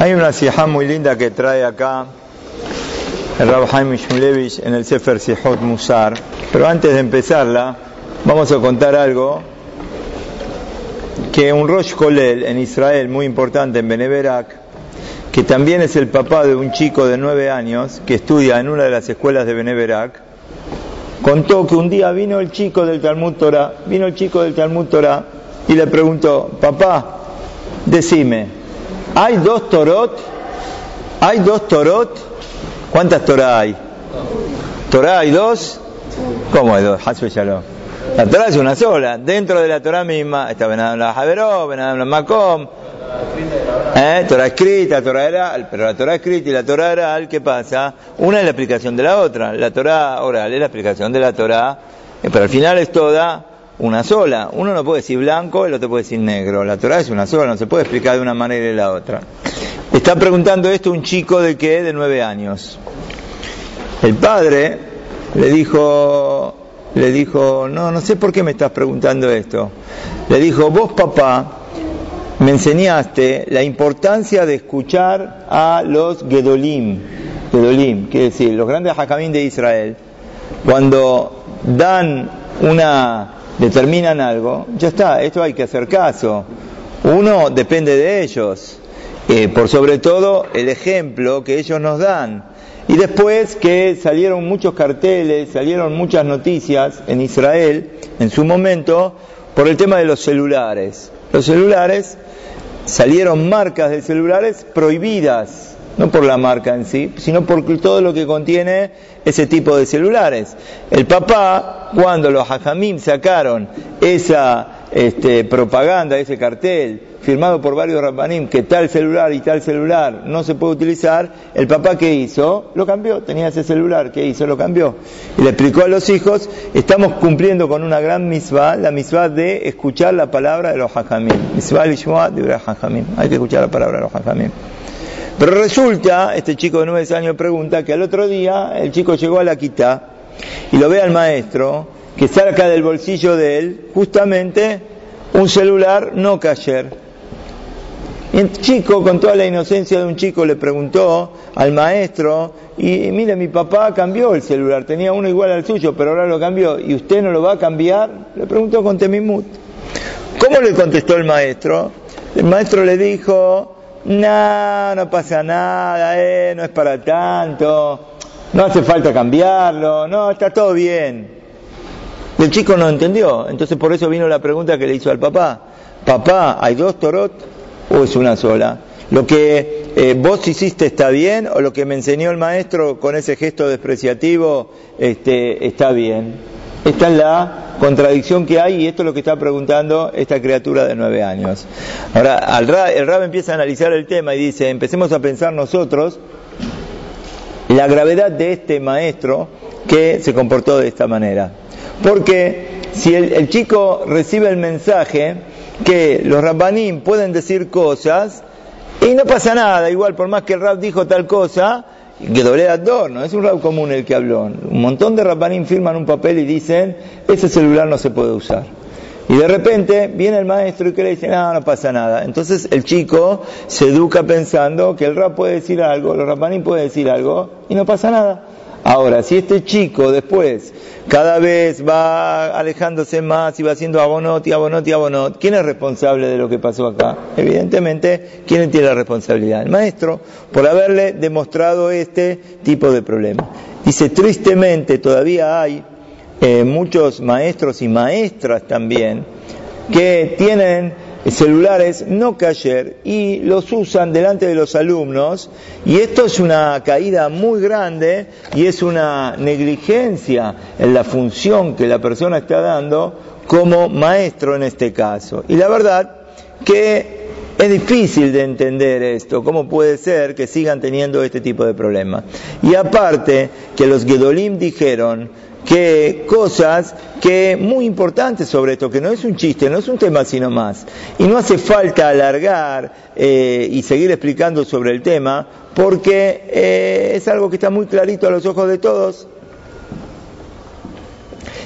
Hay una sijá muy linda que trae acá el Rab Haim Shmulevich en el Sefer Sihot Musar. Pero antes de empezarla, vamos a contar algo que un Rosh Kolel en Israel, muy importante en Beneverak, que también es el papá de un chico de nueve años que estudia en una de las escuelas de Beneverak, contó que un día vino el chico del Talmud Torah, vino el chico del Talmud Torah y le preguntó, papá, decime, ¿hay dos Torot? ¿Hay dos Torot? ¿Cuántas Torah hay? ¿Torah hay dos? ¿Cómo hay dos? La Torah es una sola. Dentro de la Torah misma está Benadam la Javeró, Benadam la Makom, ¿Eh? Torah escrita, Torah oral, pero la Torah escrita y la Torah oral, ¿qué pasa? Una es la explicación de la otra. La Torah oral es la explicación de la Torah, eh, pero al final es toda una sola. Uno no puede decir blanco, el otro puede decir negro. La Torah es una sola, no se puede explicar de una manera y de la otra. Está preguntando esto un chico de qué? De nueve años. El padre le dijo, le dijo, no, no sé por qué me estás preguntando esto. Le dijo, vos papá, me enseñaste la importancia de escuchar a los Gedolim, Gedolim, quiere decir, los grandes Hakamim de Israel, cuando dan una, determinan algo, ya está, esto hay que hacer caso. Uno depende de ellos, eh, por sobre todo el ejemplo que ellos nos dan. Y después que salieron muchos carteles, salieron muchas noticias en Israel en su momento por el tema de los celulares. Los celulares salieron marcas de celulares prohibidas, no por la marca en sí, sino por todo lo que contiene ese tipo de celulares. El papá, cuando los hajamim sacaron esa este, propaganda, ese cartel, firmado por varios rabbanim, que tal celular y tal celular no se puede utilizar, el papá que hizo, lo cambió, tenía ese celular, ¿qué hizo? Lo cambió. Y le explicó a los hijos, estamos cumpliendo con una gran misma, la misma de escuchar la palabra de los hajamim. Misvah de hajamim. Hay que escuchar la palabra de los hajamim. Pero resulta, este chico de nueve años pregunta que al otro día el chico llegó a la quita y lo ve al maestro que saca del bolsillo de él justamente un celular no cayer. El chico, con toda la inocencia de un chico, le preguntó al maestro, y, mire, mi papá cambió el celular, tenía uno igual al suyo, pero ahora lo cambió, ¿y usted no lo va a cambiar? Le preguntó con temimut. ¿Cómo le contestó el maestro? El maestro le dijo, no, no pasa nada, eh, no es para tanto, no hace falta cambiarlo, no, está todo bien. El chico no entendió, entonces por eso vino la pregunta que le hizo al papá. Papá, ¿hay dos torot o es una sola? ¿Lo que eh, vos hiciste está bien o lo que me enseñó el maestro con ese gesto despreciativo este, está bien? Esta es la contradicción que hay y esto es lo que está preguntando esta criatura de nueve años. Ahora, el Rab empieza a analizar el tema y dice, empecemos a pensar nosotros la gravedad de este maestro que se comportó de esta manera. Porque si el, chico recibe el mensaje que los rabbanim pueden decir cosas y no pasa nada, igual por más que el rab dijo tal cosa, que doble adorno, es un rab común el que habló. Un montón de rabbanim firman un papel y dicen, ese celular no se puede usar. Y de repente viene el maestro y que le dice, no, no pasa nada. Entonces el chico se educa pensando que el rab puede decir algo, los rabbanim pueden decir algo y no pasa nada. Ahora, si este chico después cada vez va alejándose más y va haciendo abonot y abonot y abonot, ¿quién es responsable de lo que pasó acá? Evidentemente, ¿quién tiene la responsabilidad? El maestro, por haberle demostrado este tipo de problema. Dice, tristemente todavía hay eh, muchos maestros y maestras también que tienen celulares no cayer y los usan delante de los alumnos y esto es una caída muy grande y es una negligencia en la función que la persona está dando como maestro en este caso. Y la verdad que es difícil de entender esto, cómo puede ser que sigan teniendo este tipo de problemas. Y aparte que los Gedolim dijeron que cosas que muy importantes sobre esto, que no es un chiste, no es un tema sino más. Y no hace falta alargar eh, y seguir explicando sobre el tema, porque eh, es algo que está muy clarito a los ojos de todos.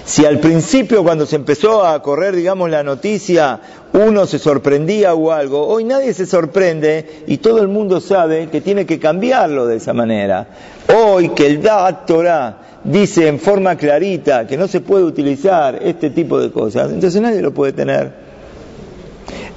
Si al principio cuando se empezó a correr, digamos, la noticia, uno se sorprendía o algo, hoy nadie se sorprende y todo el mundo sabe que tiene que cambiarlo de esa manera. Hoy que el Da'at Torah dice en forma clarita que no se puede utilizar este tipo de cosas, entonces nadie lo puede tener.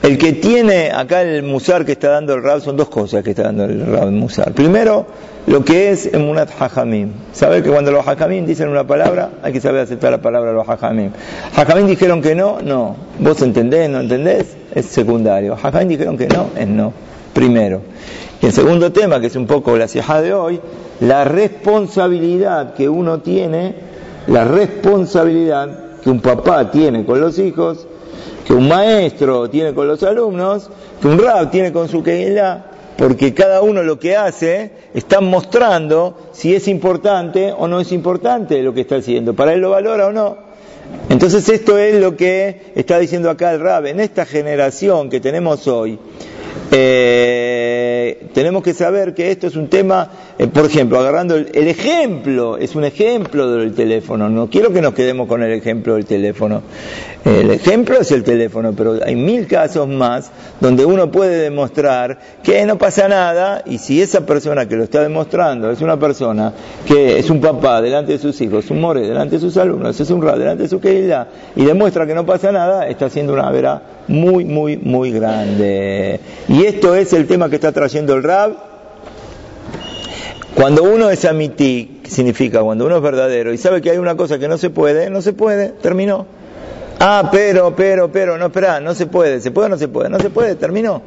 El que tiene acá el musar que está dando el Rab son dos cosas que está dando el Rab musar. Primero, lo que es emunat hajamim. Saber que cuando los hajamim dicen una palabra, hay que saber aceptar la palabra de los hajamim. Hajamim dijeron que no, no. Vos entendés, no entendés, es secundario. Hajamim dijeron que no, es no. Primero. Y el segundo tema, que es un poco la ceja de hoy, la responsabilidad que uno tiene, la responsabilidad que un papá tiene con los hijos, que un maestro tiene con los alumnos, que un rab tiene con su Keilah, porque cada uno lo que hace está mostrando si es importante o no es importante lo que está haciendo, para él lo valora o no. Entonces esto es lo que está diciendo acá el rab, en esta generación que tenemos hoy, eh, tenemos que saber que esto es un tema, eh, por ejemplo, agarrando el, el, ejemplo, es un ejemplo del teléfono, no quiero que nos quedemos con el ejemplo del teléfono. El ejemplo es el teléfono, pero hay mil casos más donde uno puede demostrar que no pasa nada y si esa persona que lo está demostrando es una persona que es un papá delante de sus hijos, un more delante de sus alumnos, es un ra delante de su querida y demuestra que no pasa nada, está haciendo una vera muy, muy, muy grande. Y esto es el tema que está trayendo el Rab. Cuando uno es amití, significa cuando uno es verdadero y sabe que hay una cosa que no se puede, no se puede, terminó. Ah, pero, pero, pero, no, espera, no se puede, se puede o no se puede, no se puede, terminó.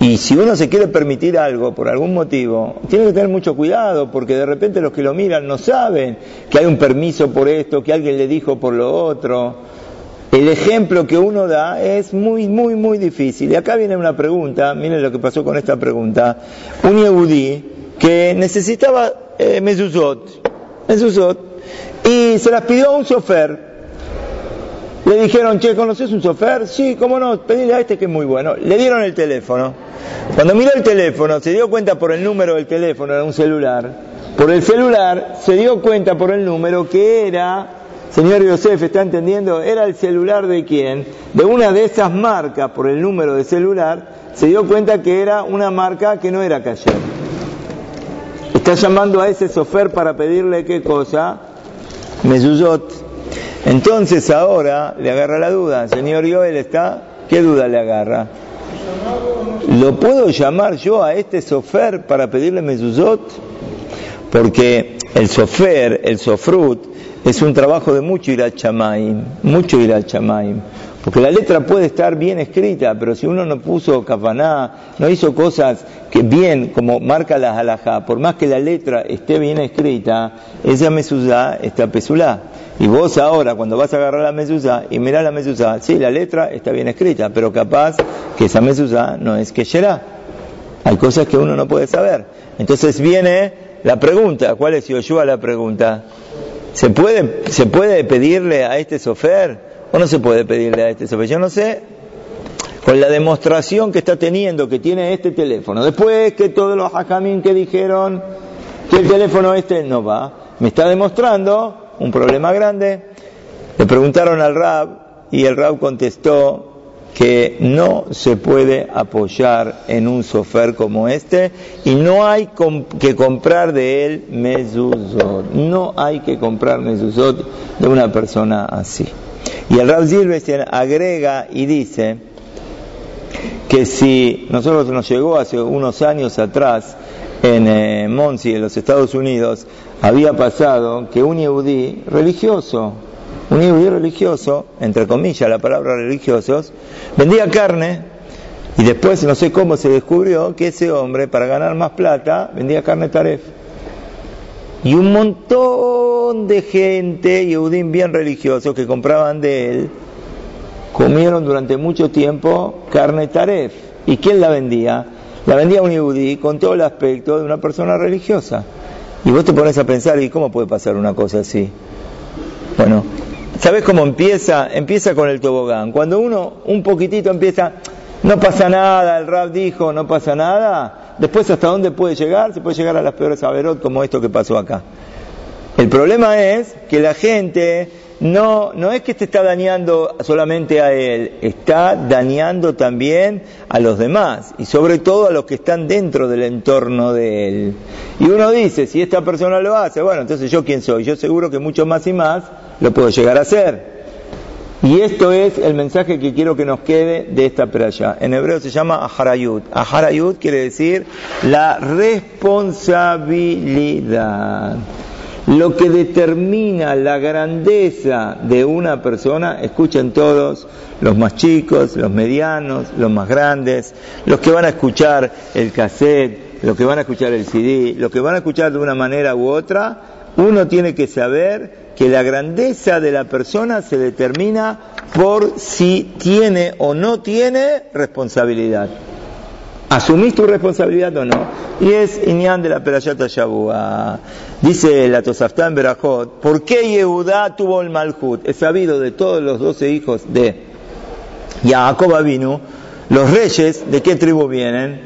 Y si uno se quiere permitir algo por algún motivo, tiene que tener mucho cuidado porque de repente los que lo miran no saben que hay un permiso por esto, que alguien le dijo por lo otro. El ejemplo que uno da es muy, muy, muy difícil. Y acá viene una pregunta, miren lo que pasó con esta pregunta. Un yehudí que necesitaba eh, mezuzot, mezuzot, y se las pidió a un chofer le dijeron, che, ¿conoces un chofer? Sí, cómo no, pedile a este que es muy bueno. Le dieron el teléfono. Cuando miró el teléfono, se dio cuenta por el número del teléfono, era un celular. Por el celular, se dio cuenta por el número que era, señor Yosef, ¿está entendiendo? Era el celular de quién? De una de esas marcas, por el número de celular, se dio cuenta que era una marca que no era Cayer. Está llamando a ese chofer para pedirle qué cosa? Mezuzot. Entonces ahora le agarra la duda, señor Joel está, ¿qué duda le agarra? ¿Lo puedo llamar yo a este sofer para pedirle mezuzot? Porque el sofer, el sofrut, es un trabajo de mucho ir al mucho ir al. Porque la letra puede estar bien escrita, pero si uno no puso kafaná, no hizo cosas que bien, como marca la halajá, por más que la letra esté bien escrita, esa mesuzá está pesulá. Y vos ahora, cuando vas a agarrar la mezuzá y mirás la mezuzá, sí, la letra está bien escrita, pero capaz que esa mezuzá no es que será. Hay cosas que uno no puede saber. Entonces viene la pregunta, ¿cuál es Yoshua la pregunta? ¿Se puede, ¿Se puede pedirle a este sofer? ¿O no se puede pedirle a este sofer? Yo no sé, con la demostración que está teniendo, que tiene este teléfono, después que todos los hakamim que dijeron que el teléfono este no va, me está demostrando un problema grande. Le preguntaron al Rab y el Rab contestó que no se puede apoyar en un sofer como este y no hay que comprar de él mezuzot. No hay que comprar mezuzot de una persona así. Y el Rab Silvestian agrega y dice que si nosotros nos llegó hace unos años atrás en eh, Monsi, en los Estados Unidos, había pasado que un yehudí religioso, un yehudí religioso, entre comillas la palabra religiosos, vendía carne y después no sé cómo se descubrió que ese hombre para ganar más plata vendía carne taref. Y un montón de gente, yehudín bien religiosos, que compraban de él, comieron durante mucho tiempo carne taref. ¿Y quién la vendía? La vendía un yehudí con todo el aspecto de una persona religiosa. Y vos te pones a pensar, ¿y cómo puede pasar una cosa así? Bueno, ¿sabes cómo empieza? Empieza con el tobogán. Cuando uno un poquitito empieza, no pasa nada, el rap dijo, no pasa nada, después hasta dónde puede llegar? Se puede llegar a las peores averot como esto que pasó acá. El problema es que la gente no, no es que te está dañando solamente a él, está dañando también a los demás y sobre todo a los que están dentro del entorno de él. Y uno dice, si esta persona lo hace, bueno, entonces yo quién soy, yo seguro que mucho más y más lo puedo llegar a hacer. Y esto es el mensaje que quiero que nos quede de esta playa. En hebreo se llama Aharayut. Aharayut quiere decir la responsabilidad. Lo que determina la grandeza de una persona, escuchen todos, los más chicos, los medianos, los más grandes, los que van a escuchar el cassette, los que van a escuchar el CD, los que van a escuchar de una manera u otra, uno tiene que saber que la grandeza de la persona se determina por si tiene o no tiene responsabilidad. ¿Asumís tu responsabilidad o no? Y es Iñán de la Perayata Yabúa. Dice la Tosafta en Berajot, ¿por qué Yehudá tuvo el Malhut? Es sabido de todos los doce hijos de Jacob vino, los reyes, ¿de qué tribu vienen?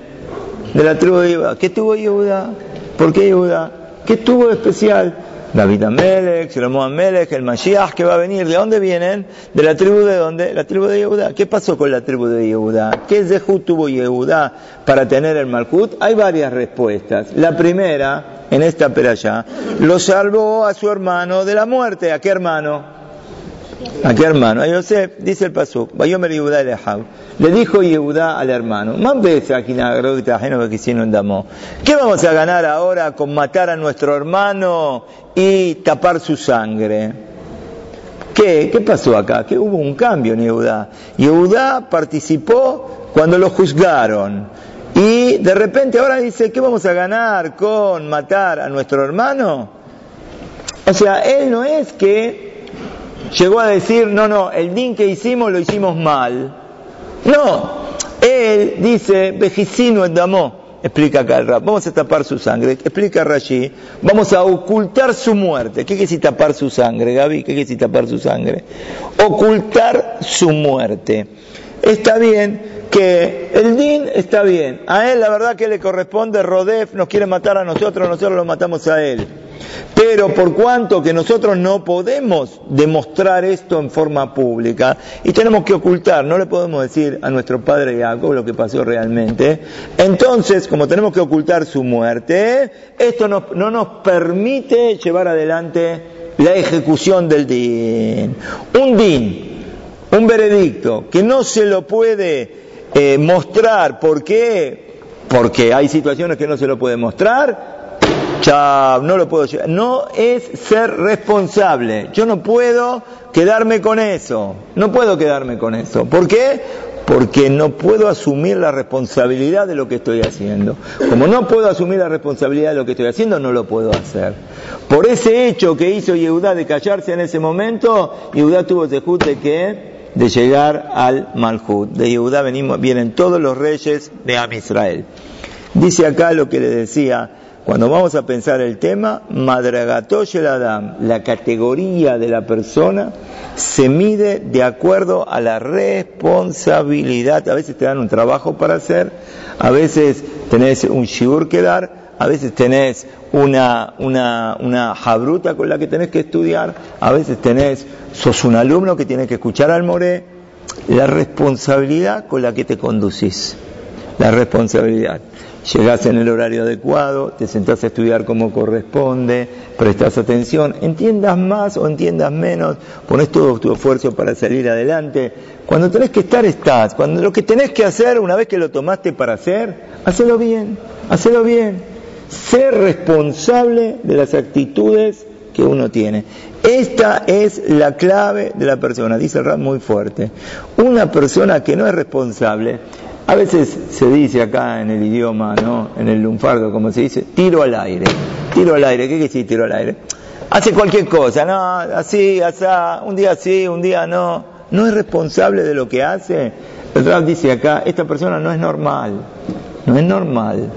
De la tribu de Yehudá. ¿Qué tuvo Yehudá? ¿Por qué Yehudá? ¿Qué tuvo de especial? David Amelech, Shlomo Amelech, el Mashiach que va a venir, ¿de dónde vienen? De la tribu de dónde? La tribu de Yehuda. ¿Qué pasó con la tribu de Yehuda? ¿Qué Zehut tuvo Yehuda para tener el Malkut? Hay varias respuestas. La primera, en esta peralla, lo salvó a su hermano de la muerte. ¿A qué hermano? ¿A qué hermano? A Yosef, dice el pasuk, le dijo Yehudá al hermano, ¿qué vamos a ganar ahora con matar a nuestro hermano y tapar su sangre? ¿Qué? ¿Qué pasó acá? Que hubo un cambio en Yehudá. Yehudá participó cuando lo juzgaron. Y de repente ahora dice, ¿qué vamos a ganar con matar a nuestro hermano? O sea, él no es que llegó a decir, no, no, el din que hicimos lo hicimos mal. No, él dice, vejicino en damó, explica acá el rap, vamos a tapar su sangre, explica Rashi, vamos a ocultar su muerte. ¿Qué quiere decir tapar su sangre, Gaby? ¿Qué quiere decir tapar su sangre? Ocultar su muerte. Está bien que el din está bien, a él la verdad que le corresponde, Rodef nos quiere matar a nosotros, nosotros lo matamos a él. Pero por cuanto que nosotros no podemos demostrar esto en forma pública y tenemos que ocultar, no le podemos decir a nuestro padre Jacob lo que pasó realmente, entonces como tenemos que ocultar su muerte, esto no, nos permite llevar adelante la ejecución del din. Un din, un veredicto que no se lo puede eh, mostrar, ¿por qué? Porque hay situaciones que no se lo puede mostrar, Chao, no lo puedo llevar. No es ser responsable. Yo no puedo quedarme con eso. No puedo quedarme con eso. ¿Por qué? Porque no puedo asumir la responsabilidad de lo que estoy haciendo. Como no puedo asumir la responsabilidad de lo que estoy haciendo, no lo puedo hacer. Por ese hecho que hizo Yehudá de callarse en ese momento, Yehudá tuvo ese de que de llegar al Malhut. De Yehudá venimos, vienen todos los reyes de Am Israel. Dice acá lo que le decía cuando vamos a pensar el tema, Madragatosh el Adam, la categoría de la persona, se mide de acuerdo a la responsabilidad. A veces te dan un trabajo para hacer, a veces tenés un shibur que dar, a veces tenés una, una, una jabruta con la que tenés que estudiar, a veces tenés, sos un alumno que tiene que escuchar al moré. La responsabilidad con la que te conducís. La responsabilidad llegás en el horario adecuado, te sentás a estudiar como corresponde, prestas atención, entiendas más o entiendas menos, pones todo tu esfuerzo para salir adelante. Cuando tenés que estar, estás. Cuando lo que tenés que hacer, una vez que lo tomaste para hacer, hacelo bien, hacelo bien. Ser responsable de las actitudes que uno tiene. Esta es la clave de la persona, dice el muy fuerte. Una persona que no es responsable a veces se dice acá en el idioma, ¿no? En el lunfardo, como se dice, tiro al aire. Tiro al aire, ¿qué quiere decir tiro al aire? Hace cualquier cosa, ¿no? Así, así, un día sí, un día no. No es responsable de lo que hace. El dice acá, esta persona no es normal. No es normal.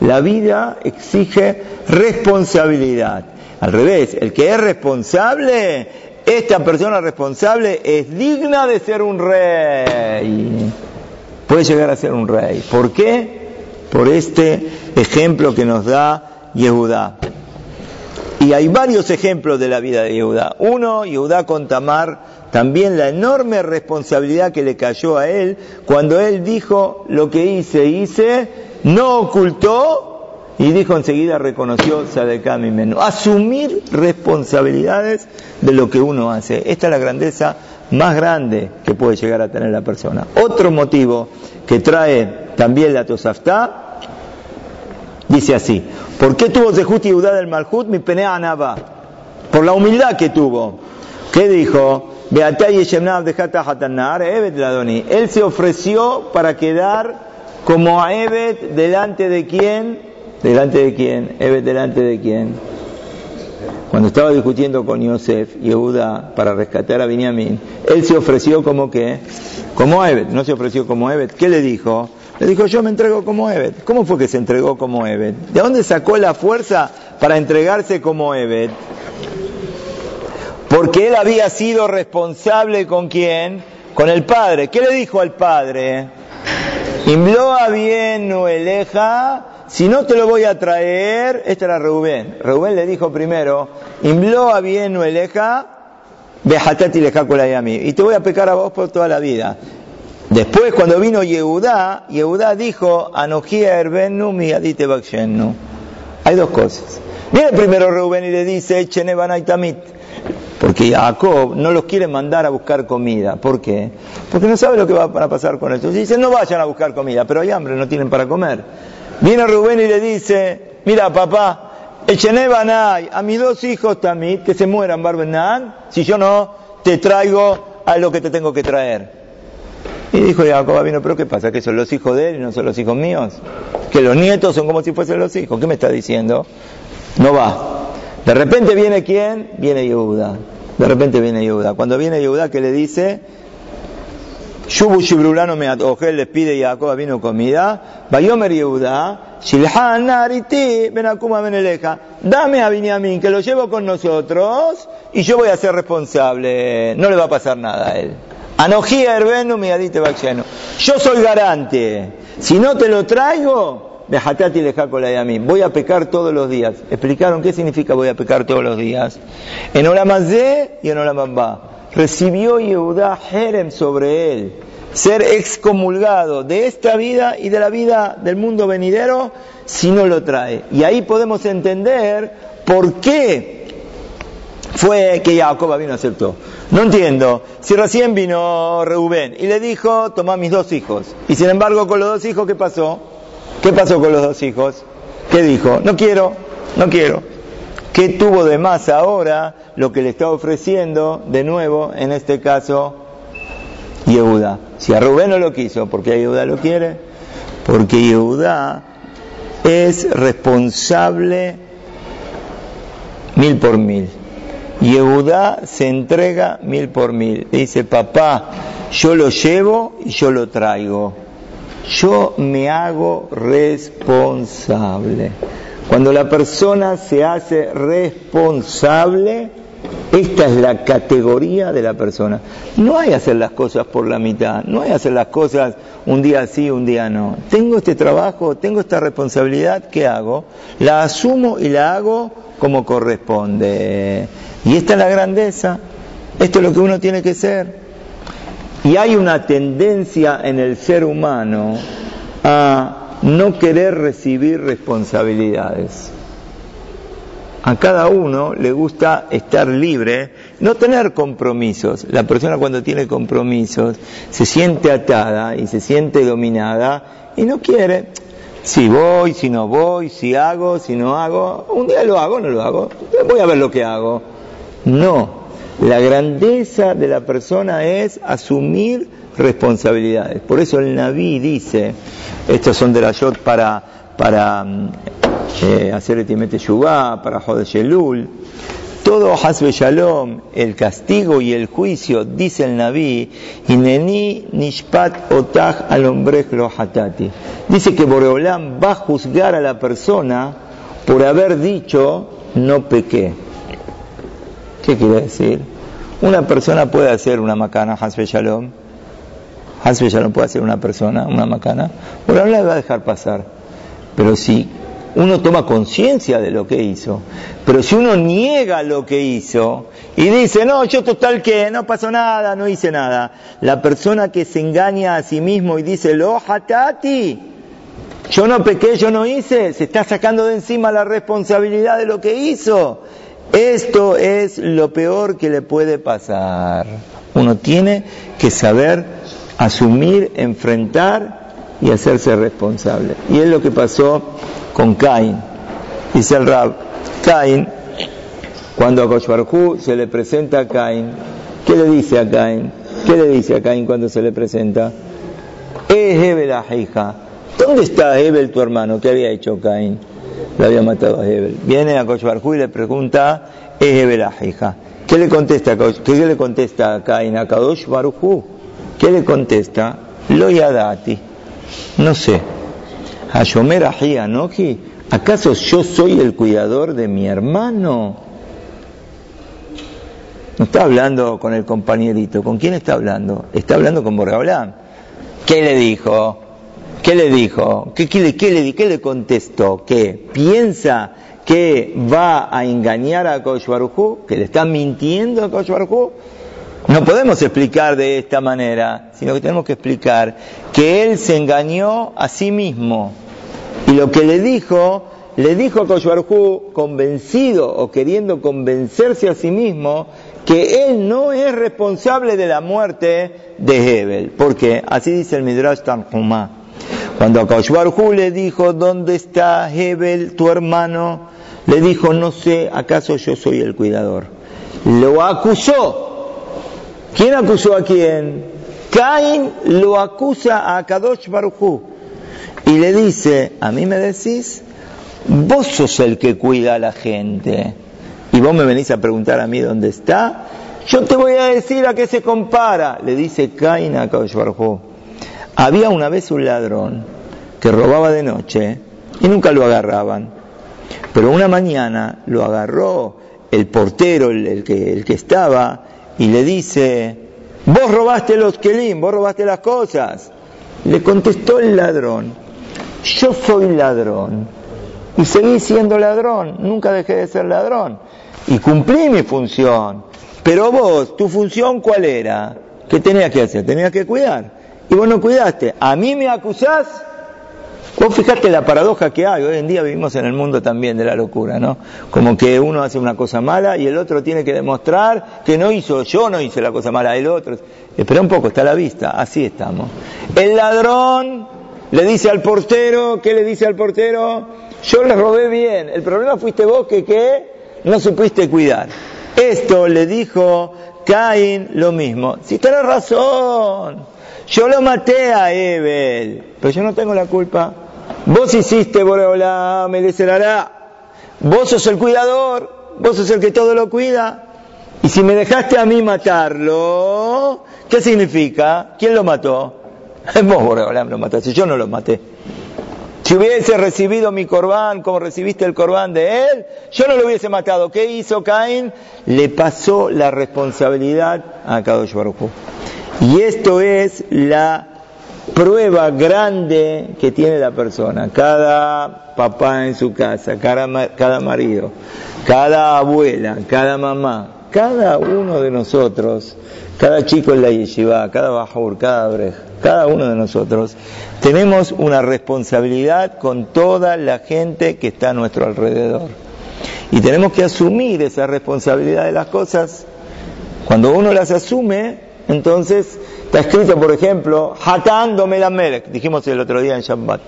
La vida exige responsabilidad. Al revés, el que es responsable, esta persona responsable es digna de ser un rey puede llegar a ser un rey. ¿Por qué? Por este ejemplo que nos da Yehudá. Y hay varios ejemplos de la vida de Yehuda. Uno, Yehuda con Tamar, también la enorme responsabilidad que le cayó a él cuando él dijo lo que hice, hice, no ocultó y dijo enseguida, reconoció Sadekam y Menú. Asumir responsabilidades de lo que uno hace. Esta es la grandeza más grande que puede llegar a tener la persona. Otro motivo que trae también la Tosafta dice así: ¿Por qué tuvo Zehut Yehudá del Malhut mi penea Anaba? Por la humildad que tuvo. ¿Qué dijo? Él se ofreció para quedar como a Evet delante de quién? ¿Delante de quién? Evet delante de quién? Cuando estaba discutiendo con Yosef, Yehuda, para rescatar a Binyamin, él se ofreció como que, como Evet, no se ofreció como Evet. ¿Qué le dijo? Le dijo, yo me entrego como Evet. ¿Cómo fue que se entregó como Evet? ¿De dónde sacó la fuerza para entregarse como Evet? Porque él había sido responsable con quién? Con el padre. ¿Qué le dijo al padre? Imloa bien eleja, si no te lo voy a traer, este era Reubén. Reubén le dijo primero, Imloa bien eleja, Bejatati leja y te voy a pecar a vos por toda la vida. Después, cuando vino Yehudá, Yehudá dijo, Anogia erbenu miadite bakshennu. Hay dos cosas. Viene primero Reuben y le dice. Porque Jacob no los quiere mandar a buscar comida. ¿Por qué? Porque no sabe lo que va a pasar con esto. Dice, no vayan a buscar comida, pero hay hambre, no tienen para comer. Viene Rubén y le dice, mira papá, Echenebanay, a mis dos hijos tamit, que se mueran Barbenan, si yo no te traigo a lo que te tengo que traer. Y dijo Jacob vino, pero ¿qué pasa? ¿Que son los hijos de él y no son los hijos míos? Que los nietos son como si fuesen los hijos. ¿Qué me está diciendo? No va. De repente viene quién? Viene Yehuda. De repente viene Yehuda. Cuando viene Yehuda, ¿qué le dice? Shubu Shibrulano me Ojel les pide Jacob vino comida. Bayomer Yehuda. Shilhan Nariti Benakuma Beneleja. Dame a Binyamin que lo llevo con nosotros y yo voy a ser responsable. No le va a pasar nada a él. Anojía herbenu miadite. Yo soy garante. Si no te lo traigo, dejatati la mí. Voy a pecar todos los días. ¿Explicaron qué significa voy a pecar todos los días? En Olamazé y en Olamabá. Recibió Yehuda Jerem sobre él. Ser excomulgado de esta vida y de la vida del mundo venidero si no lo trae. Y ahí podemos entender por qué fue que Jacob vino aceptó. No entiendo. Si recién vino Reubén y le dijo, toma mis dos hijos. Y sin embargo, con los dos hijos, ¿qué pasó? ¿Qué pasó con los dos hijos? ¿Qué dijo? No quiero, no quiero. ¿Qué tuvo de más ahora lo que le está ofreciendo de nuevo, en este caso, Yehuda? Si a Rubén no lo quiso, ¿por qué Yehuda lo quiere? Porque Yehuda es responsable mil por mil. Yehudá se entrega mil por mil. Dice, papá, yo lo llevo y yo lo traigo. Yo me hago responsable. Cuando la persona se hace responsable, esta es la categoría de la persona. No hay hacer las cosas por la mitad, no hay hacer las cosas un día sí, un día no. Tengo este trabajo, tengo esta responsabilidad, ¿qué hago? La asumo y la hago como corresponde. Y esta es la grandeza, esto es lo que uno tiene que ser. Y hay una tendencia en el ser humano a no querer recibir responsabilidades. A cada uno le gusta estar libre, no tener compromisos. La persona cuando tiene compromisos se siente atada y se siente dominada y no quiere. Si voy, si no voy, si hago, si no hago, un día lo hago, no lo hago, voy a ver lo que hago. No, la grandeza de la persona es asumir responsabilidades. Por eso el Naví dice, estos son de la Yot para, para mm, eh, hacer etimete para Shelul, todo Hasbe Shalom, el castigo y el juicio, dice el Naví, Ineni Nishpat Otah al hombre hatati. Dice que Boreolam va a juzgar a la persona por haber dicho no pequé. ¿Qué quiere decir? Una persona puede hacer una macana, Hasbe Shalom. Hasbe Shalom puede hacer una persona, una macana. Por ahora le va a dejar pasar. Pero si uno toma conciencia de lo que hizo. Pero si uno niega lo que hizo y dice, no, yo total que no pasó nada, no hice nada, la persona que se engaña a sí mismo y dice, lo hatati, yo no pequé, yo no hice, se está sacando de encima la responsabilidad de lo que hizo. Esto es lo peor que le puede pasar. Uno tiene que saber asumir, enfrentar y hacerse responsable. Y es lo que pasó con Cain. Dice el Rab, Cain, cuando a Koshbarhu se le presenta a Cain, ¿qué le dice a Cain? ¿Qué le dice a Cain cuando se le presenta? Es Hebel hija. ¿Dónde está Hebel tu hermano? ¿Qué había hecho Cain? Le había matado a Hebel. Viene a Koshbarhu y le pregunta, Hebel hija. ¿Qué le contesta, qué le contesta a Cain a Kadosh Baruchu? ¿Qué le contesta? Lo yadati. No sé. Hayomer Anoji, ¿acaso yo soy el cuidador de mi hermano? No está hablando con el compañerito, ¿con quién está hablando? Está hablando con Borgablán. ¿Qué le dijo? ¿Qué le dijo? ¿Qué, qué, qué, le, qué le contestó? ¿Qué? ¿Piensa que va a engañar a Kosh que le está mintiendo a Kosh No podemos explicar de esta manera, sino que tenemos que explicar que él se engañó a sí mismo. Y lo que le dijo, le dijo a Kosh convencido o queriendo convencerse a sí mismo, que él no es responsable de la muerte de Hebel. Porque así dice el Midrash Tanhumá. Cuando a le dijo, ¿dónde está Hebel, tu hermano? le dijo, no sé, ¿acaso yo soy el cuidador? Lo acusó. ¿Quién acusó a quién? Cain lo acusa a Kadosh Baruchu y le dice, a mí me decís, vos sos el que cuida a la gente y vos me venís a preguntar a mí dónde está, yo te voy a decir a qué se compara, le dice Cain a Kadosh. Había una vez un ladrón que robaba de noche y nunca lo agarraban. Pero una mañana lo agarró el portero, el, que, el que estaba, y le dice, vos robaste los kelim, vos robaste las cosas. Le contestó el ladrón, yo soy ladrón y seguí siendo ladrón, nunca dejé de ser ladrón y cumplí mi función. Pero vos, tu función cuál era? ¿Qué tenías que hacer? Tenías que cuidar. Y vos no cuidaste. ¿A mí me acusás? Vos fijate la paradoja que hay, hoy en día vivimos en el mundo también de la locura, ¿no? Como que uno hace una cosa mala y el otro tiene que demostrar que no hizo, yo no hice la cosa mala, el otro. Espera un poco, está a la vista, así estamos. El ladrón le dice al portero, ¿qué le dice al portero? Yo le robé bien, el problema fuiste vos que qué, no supiste cuidar. Esto le dijo Caín lo mismo. Si tenés razón, yo lo maté a Ebel, pero yo no tengo la culpa. Vos hiciste, Boreolá, me hará. Vos sos el cuidador, vos sos el que todo lo cuida. Y si me dejaste a mí matarlo, ¿qué significa? ¿Quién lo mató? Vos, Boreolá, lo mataste, yo no lo maté. Si hubiese recibido mi corbán como recibiste el corbán de él, yo no lo hubiese matado. ¿Qué hizo Caín? Le pasó la responsabilidad a Kadosh Baruj Y esto es la prueba grande que tiene la persona. Cada papá en su casa, cada, cada marido, cada abuela, cada mamá, cada uno de nosotros, cada chico en la yeshiva, cada bajur, cada breja, cada uno de nosotros, tenemos una responsabilidad con toda la gente que está a nuestro alrededor. Y tenemos que asumir esa responsabilidad de las cosas. Cuando uno las asume, entonces Está escrito, por ejemplo, Hatán Domelamelech, dijimos el otro día en Shabbat.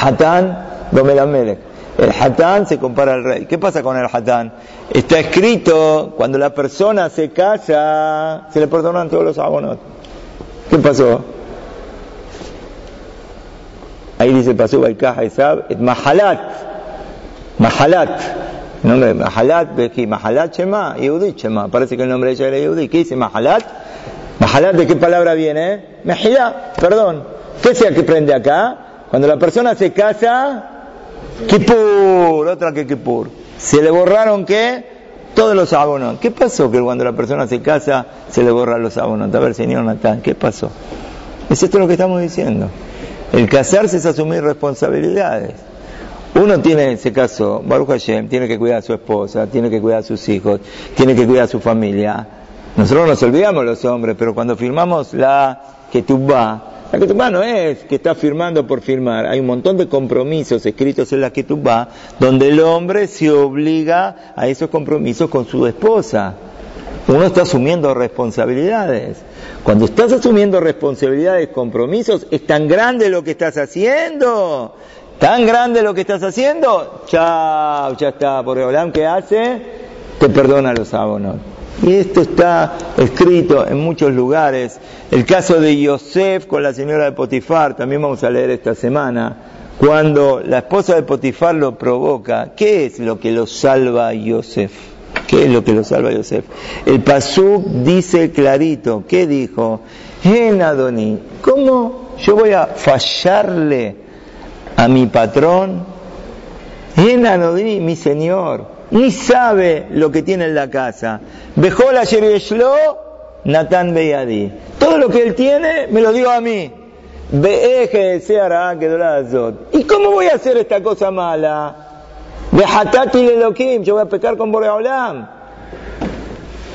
Hatán Domelamelech. El Hatán se compara al rey. ¿Qué pasa con el Hatán? Está escrito, cuando la persona se casa, se le perdonan todos los abonot. ¿Qué pasó? Ahí dice, pasó Baikaja Isab, et Mahalat. Mahalat. El nombre de Mahalat, Mahalat Shema, Yehudi Shema. Parece que el nombre de ella era Yehudi. ¿Qué dice Mahalat? Mahalat, ¿de qué palabra viene? Mejilá, perdón. ¿Qué sea que prende acá? Cuando la persona se casa, Kipur, otra que Kipur. Se le borraron qué? Todos los abonos. ¿Qué pasó que cuando la persona se casa se le borran los abonos? A ver, señor Natán, ¿qué pasó? Es esto lo que estamos diciendo. El casarse es asumir responsabilidades. Uno tiene en ese caso, Baruch Hashem, tiene que cuidar a su esposa, tiene que cuidar a sus hijos, tiene que cuidar a su familia. Nosotros nos olvidamos los hombres, pero cuando firmamos la ketubá, la ketubá no es que está firmando por firmar, hay un montón de compromisos escritos en la ketubá donde el hombre se obliga a esos compromisos con su esposa. Uno está asumiendo responsabilidades. Cuando estás asumiendo responsabilidades, compromisos, es tan grande lo que estás haciendo tan grande lo que estás haciendo, chao, ya está, por el ¿qué hace? Te perdona los abonos. Y esto está escrito en muchos lugares. El caso de Yosef con la señora de Potifar, también vamos a leer esta semana, cuando la esposa de Potifar lo provoca, ¿qué es lo que lo salva a Yosef? ¿Qué es lo que lo salva a Yosef? El Pasuk dice clarito, ¿qué dijo? En Adoni, ¿cómo yo voy a fallarle a mi patrón, y mi señor, ni sabe lo que tiene en la casa. Bejola Yereshlo, Natán Beyadi. Todo lo que él tiene me lo dio a mí. Que ¿Y cómo voy a hacer esta cosa mala? Yo voy a pecar con Boreolam.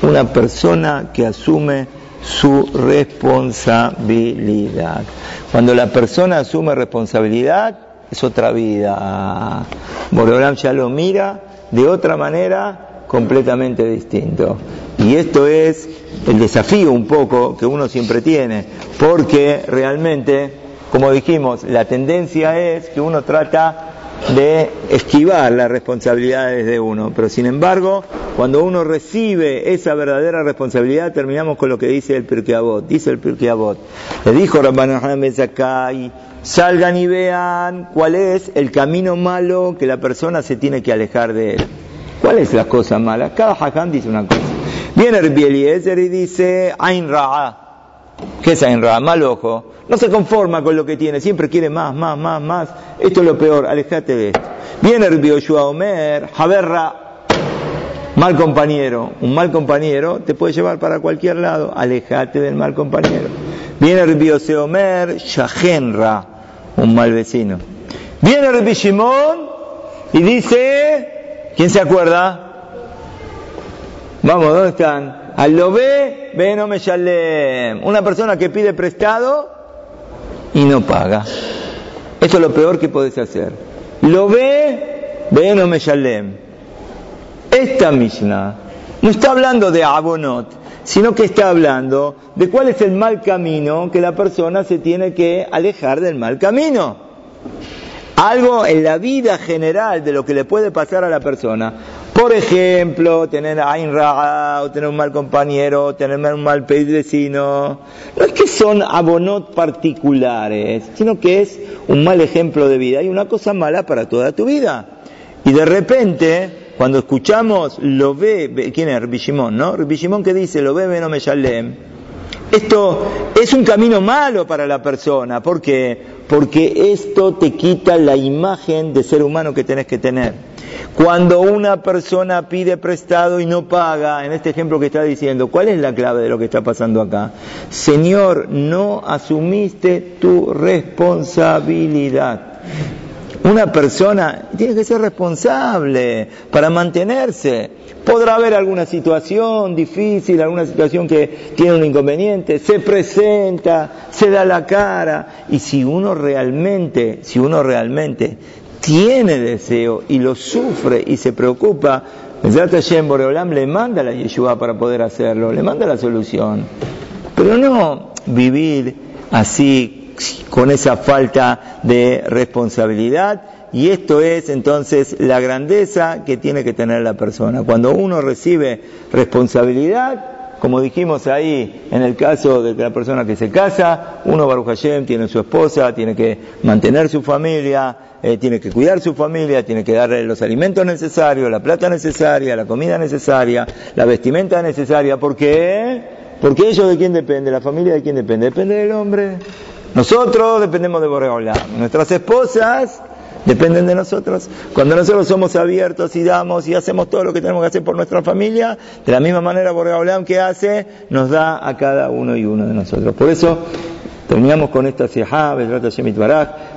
Una persona que asume su responsabilidad. Cuando la persona asume responsabilidad, es otra vida. Boreolam ya lo mira de otra manera completamente distinto. Y esto es el desafío un poco que uno siempre tiene, porque realmente, como dijimos, la tendencia es que uno trata de esquivar las responsabilidades de uno, pero sin embargo, cuando uno recibe esa verdadera responsabilidad, terminamos con lo que dice el Pirkei Dice el Pirkei le dijo Rabban Ben salgan y vean cuál es el camino malo que la persona se tiene que alejar de él. ¿Cuál es la cosa mala? Cada hajam dice una cosa. Viene el Eliezer y dice, Ain Ra'a. ¿Qué es? Mal ojo. No se conforma con lo que tiene, siempre quiere más, más, más, más. Esto es lo peor, alejate de esto. Viene el Yoshua Omer, Javerra, mal compañero. Un mal compañero te puede llevar para cualquier lado, alejate del mal compañero. Viene el Omer, Shahenra, un mal vecino. Viene Rabbi Shimon y dice, ¿quién se acuerda? Vamos, ¿dónde están? Al lo ve, no me. Una persona que pide prestado y no paga. Eso es lo peor que puedes hacer. Lo ve, no me. Esta Mishnah no está hablando de abonot, sino que está hablando de cuál es el mal camino que la persona se tiene que alejar del mal camino. Algo en la vida general de lo que le puede pasar a la persona. Por ejemplo, tener Ain o tener un mal compañero, tener un mal vecino. No es que son abonot particulares, sino que es un mal ejemplo de vida y una cosa mala para toda tu vida. Y de repente, cuando escuchamos lo ve, ¿quién es? Ribishimón, ¿no? Ribishimón que dice lo ve, no me shalem. Esto es un camino malo para la persona. ¿Por qué? Porque esto te quita la imagen de ser humano que tenés que tener. Cuando una persona pide prestado y no paga, en este ejemplo que está diciendo, ¿cuál es la clave de lo que está pasando acá? Señor, no asumiste tu responsabilidad. Una persona tiene que ser responsable para mantenerse. Podrá haber alguna situación difícil, alguna situación que tiene un inconveniente, se presenta, se da la cara y si uno realmente, si uno realmente tiene deseo y lo sufre y se preocupa, Hashem Boreolam le manda la Yeshua para poder hacerlo, le manda la solución. Pero no vivir así con esa falta de responsabilidad y esto es entonces la grandeza que tiene que tener la persona. Cuando uno recibe responsabilidad, como dijimos ahí en el caso de la persona que se casa, uno Baruch tiene su esposa, tiene que mantener su familia, eh, tiene que cuidar su familia, tiene que darle los alimentos necesarios, la plata necesaria, la comida necesaria, la vestimenta necesaria. ¿Por qué? Porque ellos de quién depende, la familia de quién depende, depende del hombre. Nosotros dependemos de Boreola. Nuestras esposas dependen de nosotros. Cuando nosotros somos abiertos y damos y hacemos todo lo que tenemos que hacer por nuestra familia, de la misma manera Boreolam que hace, nos da a cada uno y uno de nosotros. Por eso terminamos con esta Sejá,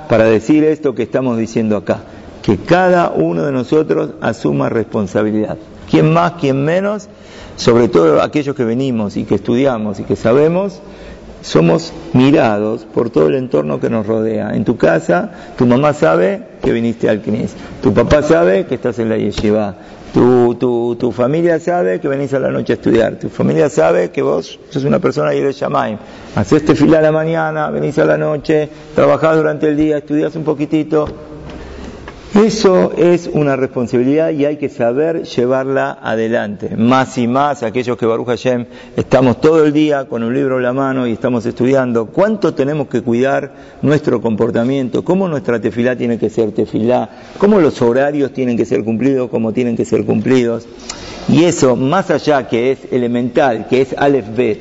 para decir esto que estamos diciendo acá. que cada uno de nosotros asuma responsabilidad. ¿Quién más, quién menos? Sobre todo aquellos que venimos y que estudiamos y que sabemos, somos mirados por todo el entorno que nos rodea. En tu casa, tu mamá sabe que viniste al CNIS, tu papá sabe que estás en la yeshiva, tu, tu, tu, familia sabe que venís a la noche a estudiar. Tu familia sabe que vos sos una persona y eres Shamaim. Haces fila a la mañana, venís a la noche, trabajás durante el día, estudias un poquitito. Eso es una responsabilidad y hay que saber llevarla adelante. Más y más aquellos que Baruch Hashem estamos todo el día con un libro en la mano y estamos estudiando cuánto tenemos que cuidar nuestro comportamiento, cómo nuestra tefilá tiene que ser tefilá, cómo los horarios tienen que ser cumplidos, cómo tienen que ser cumplidos. Y eso, más allá que es elemental, que es Aleph Bet,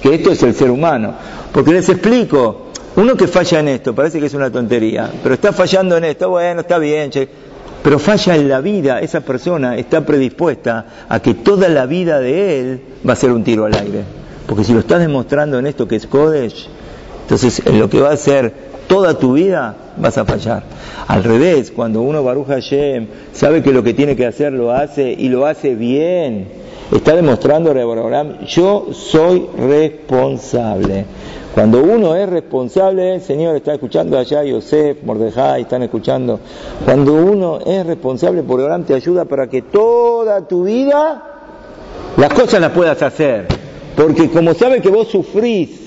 que esto es el ser humano. Porque les explico, uno que falla en esto, parece que es una tontería, pero está fallando en esto, bueno, está bien, che. pero falla en la vida, esa persona está predispuesta a que toda la vida de él va a ser un tiro al aire. Porque si lo estás demostrando en esto que es Kodesh, entonces en lo que va a ser toda tu vida vas a fallar. Al revés, cuando uno Baruch Hashem sabe que lo que tiene que hacer lo hace y lo hace bien, está demostrando yo soy responsable. Cuando uno es responsable, el Señor está escuchando allá, Yosef, Mordejai, están escuchando. Cuando uno es responsable, por Abraham te ayuda para que toda tu vida las cosas las puedas hacer. Porque como sabe que vos sufrís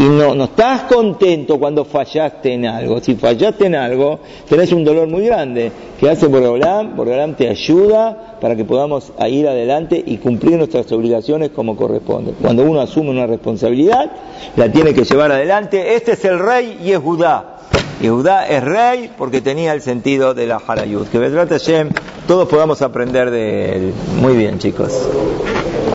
y no, no estás contento cuando fallaste en algo. Si fallaste en algo, tenés un dolor muy grande. ¿Qué hace Borolán? Borolán te ayuda para que podamos ir adelante y cumplir nuestras obligaciones como corresponde. Cuando uno asume una responsabilidad, la tiene que llevar adelante. Este es el rey y es Judá. Y Judá es rey porque tenía el sentido de la Harayut. Que Bedrat Hashem, todos podamos aprender de él. Muy bien, chicos.